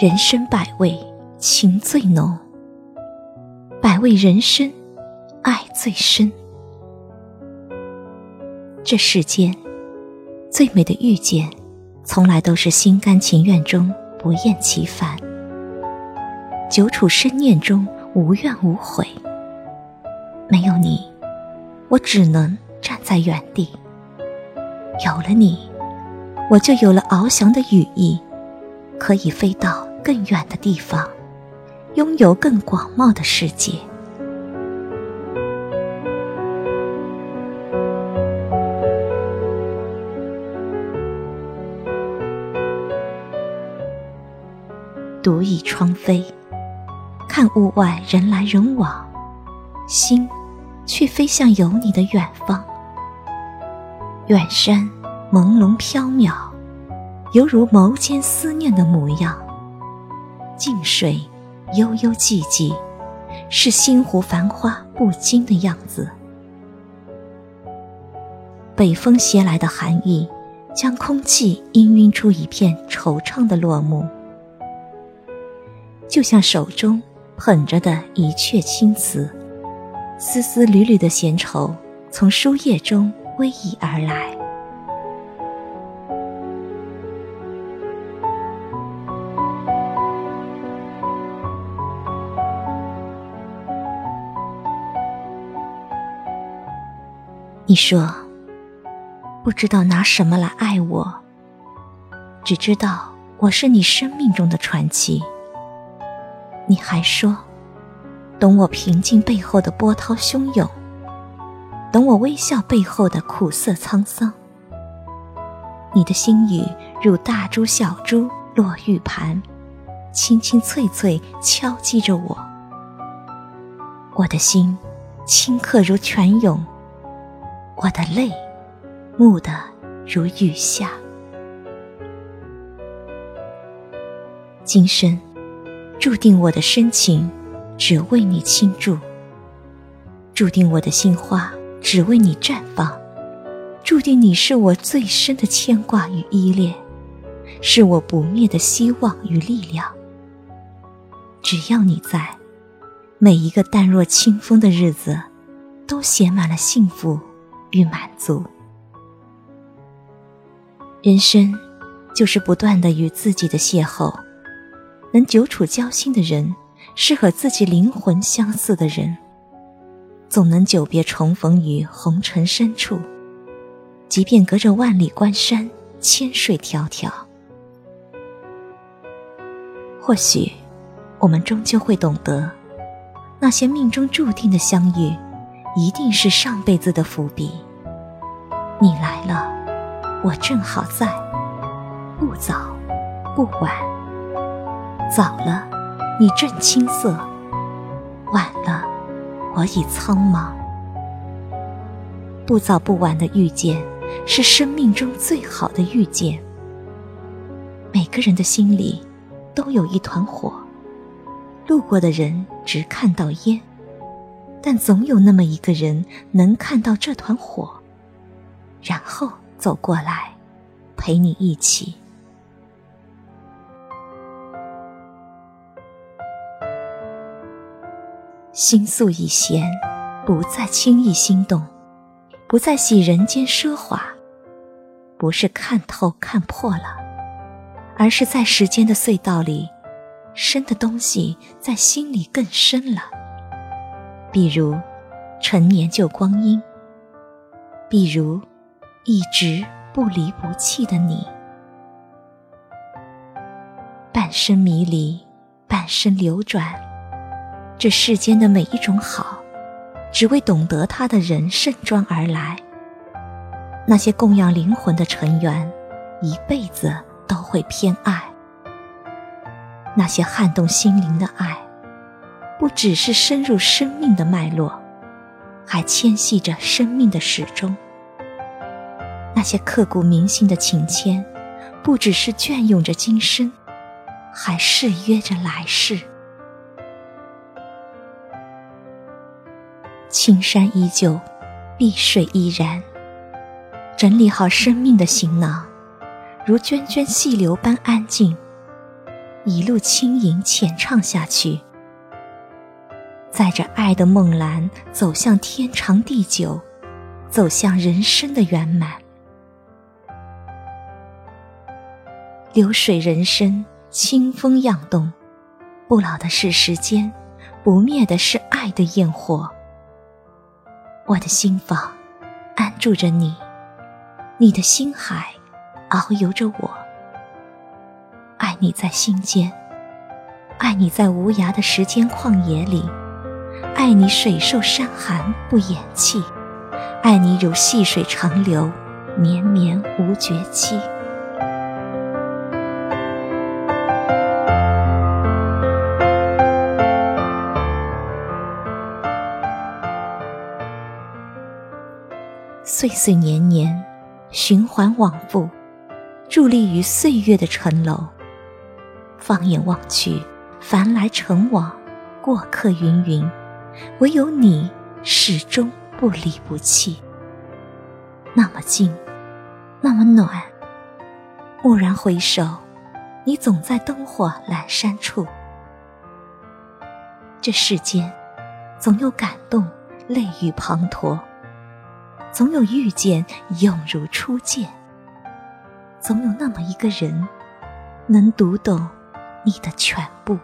人生百味，情最浓；百味人生，爱最深。这世间最美的遇见，从来都是心甘情愿中不厌其烦，久处深念中无怨无悔。没有你，我只能站在原地；有了你，我就有了翱翔的羽翼，可以飞到。更远的地方，拥有更广袤的世界。独倚窗扉，看屋外人来人往，心却飞向有你的远方。远山朦胧缥缈，犹如眸间思念的模样。静水悠悠寂寂，是星湖繁花不惊的样子。北风携来的寒意，将空气氤氲出一片惆怅的落幕。就像手中捧着的一阙青词，丝丝缕缕的闲愁从书页中逶迤而来。你说，不知道拿什么来爱我，只知道我是你生命中的传奇。你还说，懂我平静背后的波涛汹涌，懂我微笑背后的苦涩沧桑。你的心语如大珠小珠落玉盘，清清脆脆敲击着我。我的心顷刻如泉涌。我的泪，沐得如雨下。今生注定我的深情，只为你倾注；注定我的心花，只为你绽放；注定你是我最深的牵挂与依恋，是我不灭的希望与力量。只要你在，每一个淡若清风的日子，都写满了幸福。与满足，人生就是不断的与自己的邂逅。能久处交心的人，是和自己灵魂相似的人。总能久别重逢于红尘深处，即便隔着万里关山，千水迢迢。或许，我们终究会懂得，那些命中注定的相遇。一定是上辈子的伏笔。你来了，我正好在，不早不晚。早了，你正青涩；晚了，我已苍茫。不早不晚的遇见，是生命中最好的遇见。每个人的心里都有一团火，路过的人只看到烟。但总有那么一个人能看到这团火，然后走过来，陪你一起。心素已闲，不再轻易心动，不再喜人间奢华，不是看透看破了，而是在时间的隧道里，深的东西在心里更深了。比如，陈年旧光阴；比如，一直不离不弃的你。半生迷离，半生流转，这世间的每一种好，只为懂得它的人盛装而来。那些供养灵魂的尘缘，一辈子都会偏爱；那些撼动心灵的爱。不只是深入生命的脉络，还牵系着生命的始终。那些刻骨铭心的情牵，不只是隽永着今生，还誓约着来世。青山依旧，碧水依然。整理好生命的行囊，如涓涓细流般安静，一路轻盈浅唱下去，载着爱的梦蓝，走向天长地久，走向人生的圆满。流水人生，清风漾动，不老的是时间，不灭的是爱的焰火。我的心房，安住着你。你的心海，遨游着我。爱你在心间，爱你在无涯的时间旷野里，爱你水受山寒不言弃，爱你如细水长流，绵绵无绝期。岁岁年年。循环往复，伫立于岁月的城楼。放眼望去，凡来尘往，过客云云，唯有你始终不离不弃。那么近，那么暖。蓦然回首，你总在灯火阑珊处。这世间，总有感动，泪雨滂沱。总有遇见，永如初见；总有那么一个人，能读懂你的全部。